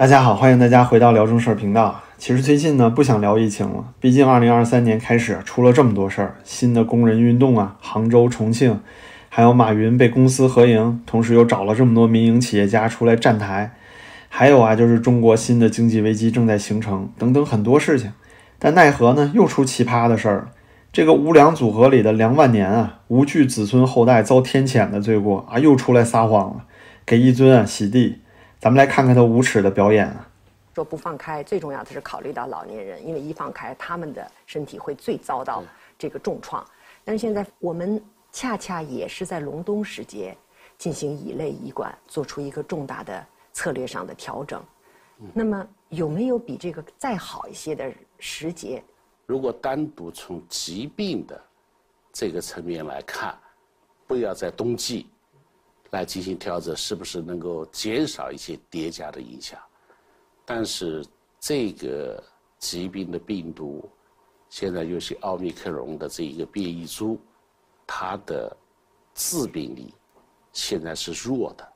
大家好，欢迎大家回到聊正事儿频道。其实最近呢，不想聊疫情了，毕竟二零二三年开始出了这么多事儿，新的工人运动啊，杭州、重庆，还有马云被公私合营，同时又找了这么多民营企业家出来站台，还有啊，就是中国新的经济危机正在形成，等等很多事情。但奈何呢，又出奇葩的事儿。这个无良组合里的梁万年啊，无惧子孙后代遭天谴的罪过啊，又出来撒谎了，给一尊啊洗地。咱们来看看他无耻的表演啊！说不放开，最重要的是考虑到老年人，因为一放开，他们的身体会最遭到这个重创。但是现在我们恰恰也是在隆冬时节进行乙类乙管，做出一个重大的策略上的调整。那么有没有比这个再好一些的时节？如果单独从疾病的这个层面来看，不要在冬季。来进行调整，是不是能够减少一些叠加的影响？但是这个疾病的病毒，现在尤其奥密克戎的这一个变异株，它的致病力现在是弱的。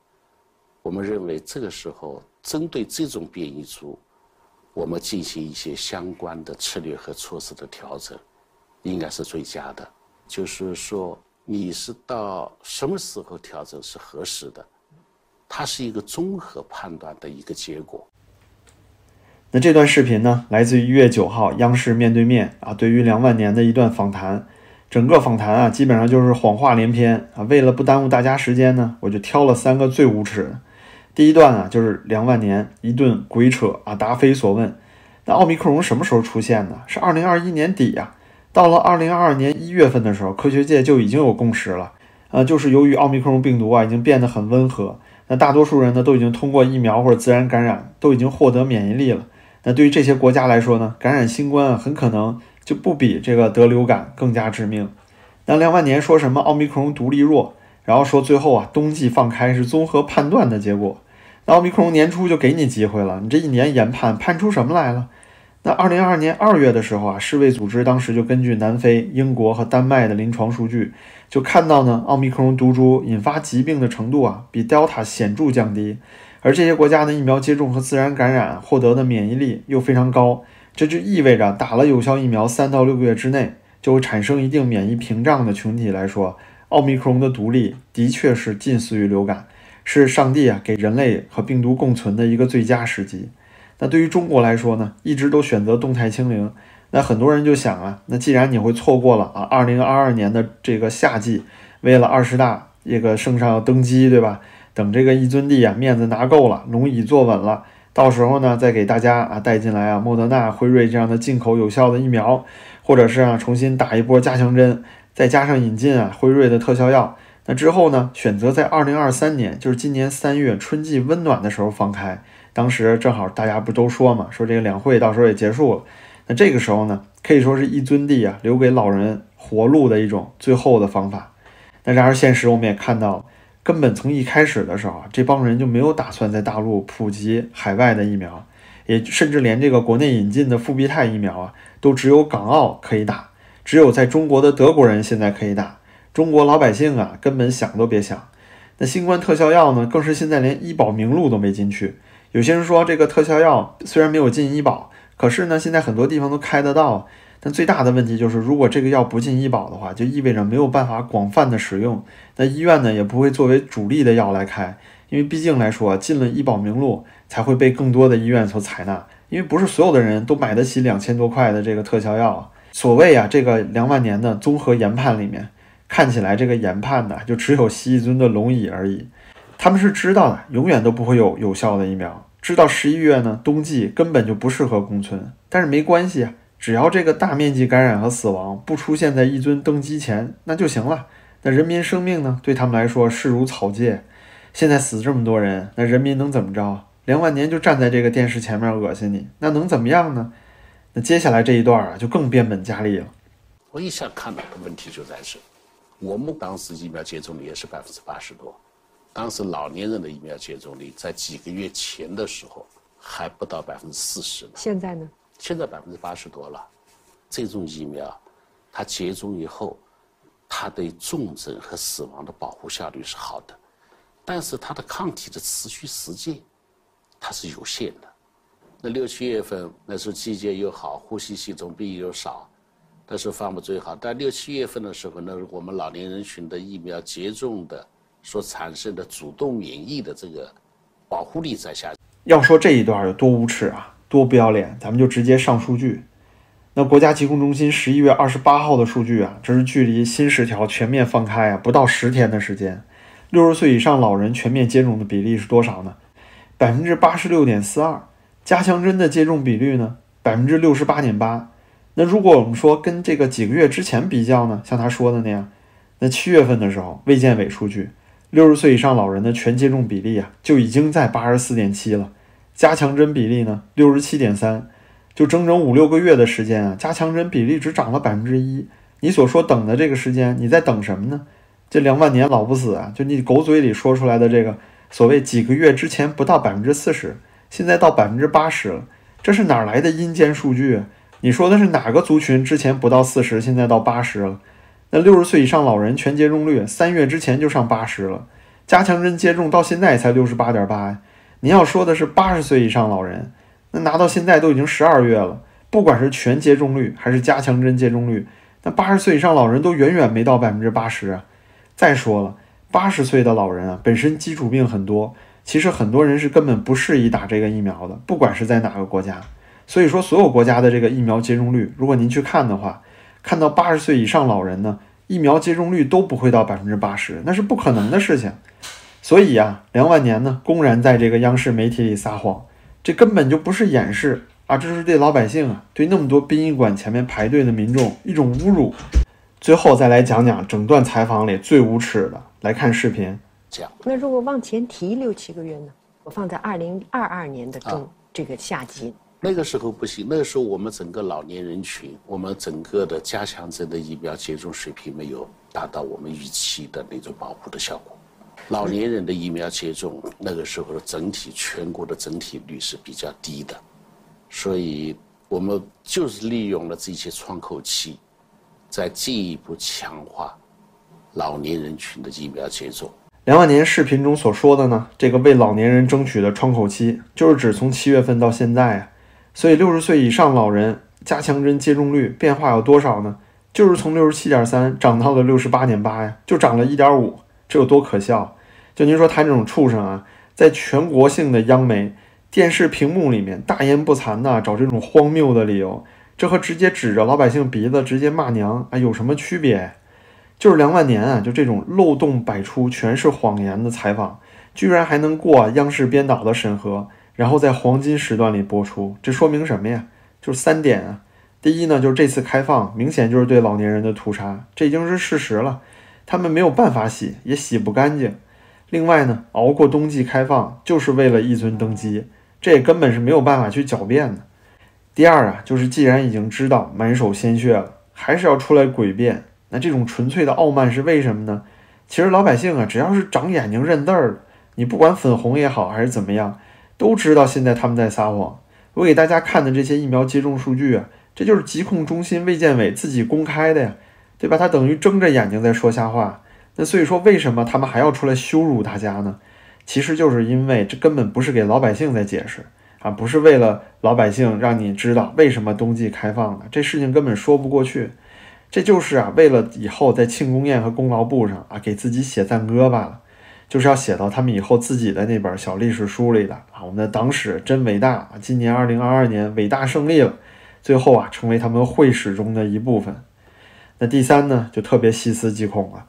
我们认为这个时候针对这种变异株，我们进行一些相关的策略和措施的调整，应该是最佳的。就是说。你是到什么时候调整是合适的？它是一个综合判断的一个结果。那这段视频呢，来自于一月九号央视面对面啊，对于梁万年的一段访谈。整个访谈啊，基本上就是谎话连篇啊。为了不耽误大家时间呢，我就挑了三个最无耻的。第一段啊，就是梁万年一顿鬼扯啊，答非所问。那奥密克戎什么时候出现的？是二零二一年底呀。到了二零二二年一月份的时候，科学界就已经有共识了，呃，就是由于奥密克戎病毒啊已经变得很温和，那大多数人呢都已经通过疫苗或者自然感染，都已经获得免疫力了。那对于这些国家来说呢，感染新冠啊很可能就不比这个得流感更加致命。那梁万年说什么奥密克戎毒力弱，然后说最后啊冬季放开是综合判断的结果。那奥密克戎年初就给你机会了，你这一年研判判出什么来了？那二零二二年二月的时候啊，世卫组织当时就根据南非、英国和丹麦的临床数据，就看到呢，奥密克戎毒株引发疾病的程度啊，比 Delta 显著降低，而这些国家的疫苗接种和自然感染获得的免疫力又非常高，这就意味着打了有效疫苗三到六个月之内就会产生一定免疫屏障的群体来说，奥密克戎的毒力的确是近似于流感，是上帝啊给人类和病毒共存的一个最佳时机。那对于中国来说呢，一直都选择动态清零。那很多人就想啊，那既然你会错过了啊，二零二二年的这个夏季，为了二十大这个圣上要登基，对吧？等这个一尊帝啊面子拿够了，龙椅坐稳了，到时候呢再给大家啊带进来啊莫德纳、辉瑞这样的进口有效的疫苗，或者是啊重新打一波加强针，再加上引进啊辉瑞的特效药。那之后呢，选择在二零二三年，就是今年三月春季温暖的时候放开。当时正好大家不都说嘛，说这个两会到时候也结束了，那这个时候呢，可以说是一尊地啊，留给老人活路的一种最后的方法。那然而现实我们也看到，根本从一开始的时候，这帮人就没有打算在大陆普及海外的疫苗，也甚至连这个国内引进的复必泰疫苗啊，都只有港澳可以打，只有在中国的德国人现在可以打，中国老百姓啊根本想都别想。那新冠特效药呢，更是现在连医保名录都没进去。有些人说，这个特效药虽然没有进医保，可是呢，现在很多地方都开得到。但最大的问题就是，如果这个药不进医保的话，就意味着没有办法广泛的使用。那医院呢，也不会作为主力的药来开，因为毕竟来说，进了医保名录才会被更多的医院所采纳。因为不是所有的人都买得起两千多块的这个特效药。所谓啊，这个两万年的综合研判里面，看起来这个研判呢，就只有西一尊的龙椅而已。他们是知道的，永远都不会有有效的疫苗。知道十一月呢，冬季根本就不适合共存。但是没关系啊，只要这个大面积感染和死亡不出现在一尊登基前，那就行了。那人民生命呢，对他们来说视如草芥。现在死这么多人，那人民能怎么着？梁万年就站在这个电视前面恶心你，那能怎么样呢？那接下来这一段啊，就更变本加厉了。我一下看到的问题就在这，我们当时疫苗接种率也是百分之八十多。当时老年人的疫苗接种率在几个月前的时候还不到百分之四十呢。现在呢？现在百分之八十多了。这种疫苗，它接种以后，它对重症和死亡的保护效率是好的，但是它的抗体的持续时间，它是有限的。那六七月份那时候季节又好，呼吸系统病又少，那时候放的最好。但六七月份的时候呢，我们老年人群的疫苗接种的所产生的主动免疫的这个保护力在下降。要说这一段有多无耻啊，多不要脸，咱们就直接上数据。那国家疾控中心十一月二十八号的数据啊，这是距离新十条全面放开啊不到十天的时间。六十岁以上老人全面接种的比例是多少呢？百分之八十六点四二。加强针的接种比率呢，百分之六十八点八。那如果我们说跟这个几个月之前比较呢，像他说的那样，那七月份的时候，卫健委数据，六十岁以上老人的全接种比例啊，就已经在八十四点七了。加强针比例呢，六十七点三。就整整五六个月的时间啊，加强针比例只涨了百分之一。你所说等的这个时间，你在等什么呢？这两万年老不死啊！就你狗嘴里说出来的这个所谓几个月之前不到百分之四十。现在到百分之八十了，这是哪来的阴间数据？你说的是哪个族群之前不到四十，现在到八十了？那六十岁以上老人全接种率三月之前就上八十了，加强针接种到现在才六十八点八呀！您要说的是八十岁以上老人，那拿到现在都已经十二月了，不管是全接种率还是加强针接种率，那八十岁以上老人都远远没到百分之八十啊！再说了，八十岁的老人啊，本身基础病很多。其实很多人是根本不适宜打这个疫苗的，不管是在哪个国家。所以说，所有国家的这个疫苗接种率，如果您去看的话，看到八十岁以上老人呢，疫苗接种率都不会到百分之八十，那是不可能的事情。所以呀，梁万年呢，公然在这个央视媒体里撒谎，这根本就不是掩饰啊，这是对老百姓啊，对那么多殡仪馆前面排队的民众一种侮辱。最后再来讲讲整段采访里最无耻的，来看视频。那如果往前提六七个月呢？我放在二零二二年的中这个夏季，那个时候不行。那个时候我们整个老年人群，我们整个的加强针的疫苗接种水平没有达到我们预期的那种保护的效果。老年人的疫苗接种那个时候的整体全国的整体率是比较低的，所以我们就是利用了这些窗口期，再进一步强化老年人群的疫苗接种。梁万年视频中所说的呢，这个为老年人争取的窗口期，就是指从七月份到现在啊。所以六十岁以上老人加强针接种率变化有多少呢？就是从六十七点三涨到了六十八点八呀，就涨了一点五，这有多可笑？就您说他这种畜生啊，在全国性的央媒电视屏幕里面大言不惭的找这种荒谬的理由，这和直接指着老百姓鼻子直接骂娘啊有什么区别？就是梁万年啊，就这种漏洞百出、全是谎言的采访，居然还能过央视编导的审核，然后在黄金时段里播出，这说明什么呀？就是三点啊。第一呢，就是这次开放明显就是对老年人的屠杀，这已经是事实了，他们没有办法洗，也洗不干净。另外呢，熬过冬季开放就是为了一尊登基，这也根本是没有办法去狡辩的。第二啊，就是既然已经知道满手鲜血了，还是要出来诡辩。那这种纯粹的傲慢是为什么呢？其实老百姓啊，只要是长眼睛认字儿，你不管粉红也好还是怎么样，都知道现在他们在撒谎。我给大家看的这些疫苗接种数据啊，这就是疾控中心、卫健委自己公开的呀，对吧？他等于睁着眼睛在说瞎话。那所以说，为什么他们还要出来羞辱大家呢？其实就是因为这根本不是给老百姓在解释啊，不是为了老百姓让你知道为什么冬季开放的，这事情根本说不过去。这就是啊，为了以后在庆功宴和功劳簿上啊，给自己写赞歌罢了，就是要写到他们以后自己的那本小历史书里的啊。我们的党史真伟大！今年二零二二年伟大胜利了，最后啊，成为他们会史中的一部分。那第三呢，就特别细思极恐了。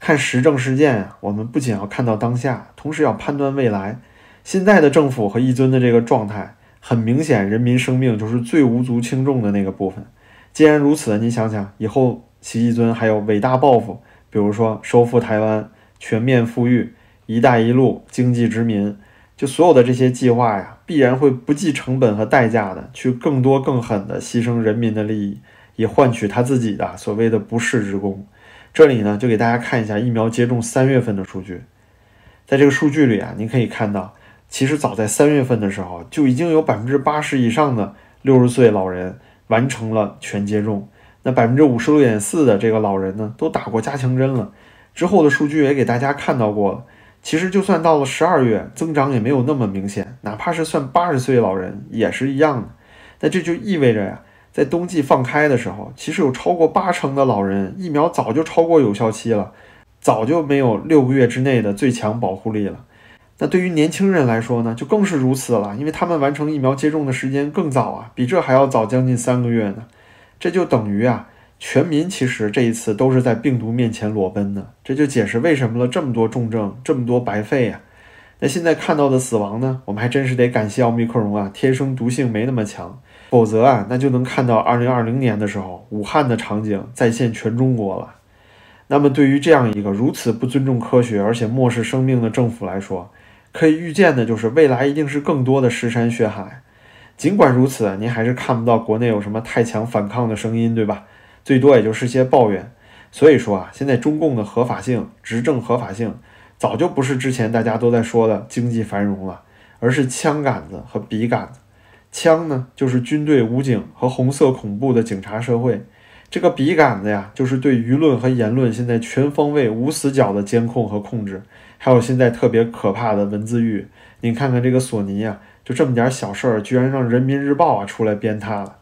看时政事件啊，我们不仅要看到当下，同时要判断未来。现在的政府和一尊的这个状态，很明显，人民生命就是最无足轻重的那个部分。既然如此，你想想，以后习一尊还有伟大抱负，比如说收复台湾、全面富裕、一带一路、经济殖民，就所有的这些计划呀，必然会不计成本和代价的去更多更狠的牺牲人民的利益，以换取他自己的所谓的不世之功。这里呢，就给大家看一下疫苗接种三月份的数据，在这个数据里啊，您可以看到，其实早在三月份的时候，就已经有百分之八十以上的六十岁老人。完成了全接种，那百分之五十六点四的这个老人呢，都打过加强针了。之后的数据也给大家看到过了，其实就算到了十二月，增长也没有那么明显，哪怕是算八十岁老人也是一样的。那这就意味着呀，在冬季放开的时候，其实有超过八成的老人疫苗早就超过有效期了，早就没有六个月之内的最强保护力了。那对于年轻人来说呢，就更是如此了，因为他们完成疫苗接种的时间更早啊，比这还要早将近三个月呢。这就等于啊，全民其实这一次都是在病毒面前裸奔的。这就解释为什么了这么多重症，这么多白肺呀。那现在看到的死亡呢，我们还真是得感谢奥密克戎啊，天生毒性没那么强，否则啊，那就能看到二零二零年的时候武汉的场景再现全中国了。那么对于这样一个如此不尊重科学而且漠视生命的政府来说，可以预见的就是，未来一定是更多的尸山血海。尽管如此，您还是看不到国内有什么太强反抗的声音，对吧？最多也就是些抱怨。所以说啊，现在中共的合法性、执政合法性，早就不是之前大家都在说的经济繁荣了，而是枪杆子和笔杆子。枪呢，就是军队、武警和红色恐怖的警察社会；这个笔杆子呀，就是对舆论和言论现在全方位、无死角的监控和控制。还有现在特别可怕的文字狱，你看看这个索尼呀，就这么点小事儿，居然让人民日报啊出来鞭他了。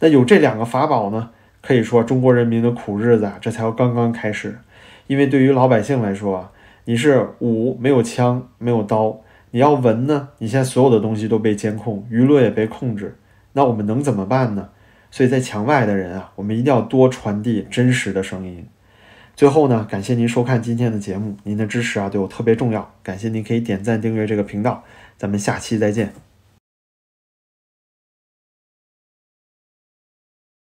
那有这两个法宝呢，可以说中国人民的苦日子啊，这才刚刚开始。因为对于老百姓来说啊，你是武没有枪没有刀，你要文呢，你现在所有的东西都被监控，舆论也被控制，那我们能怎么办呢？所以在墙外的人啊，我们一定要多传递真实的声音。最后呢，感谢您收看今天的节目，您的支持啊对我特别重要。感谢您可以点赞订阅这个频道，咱们下期再见。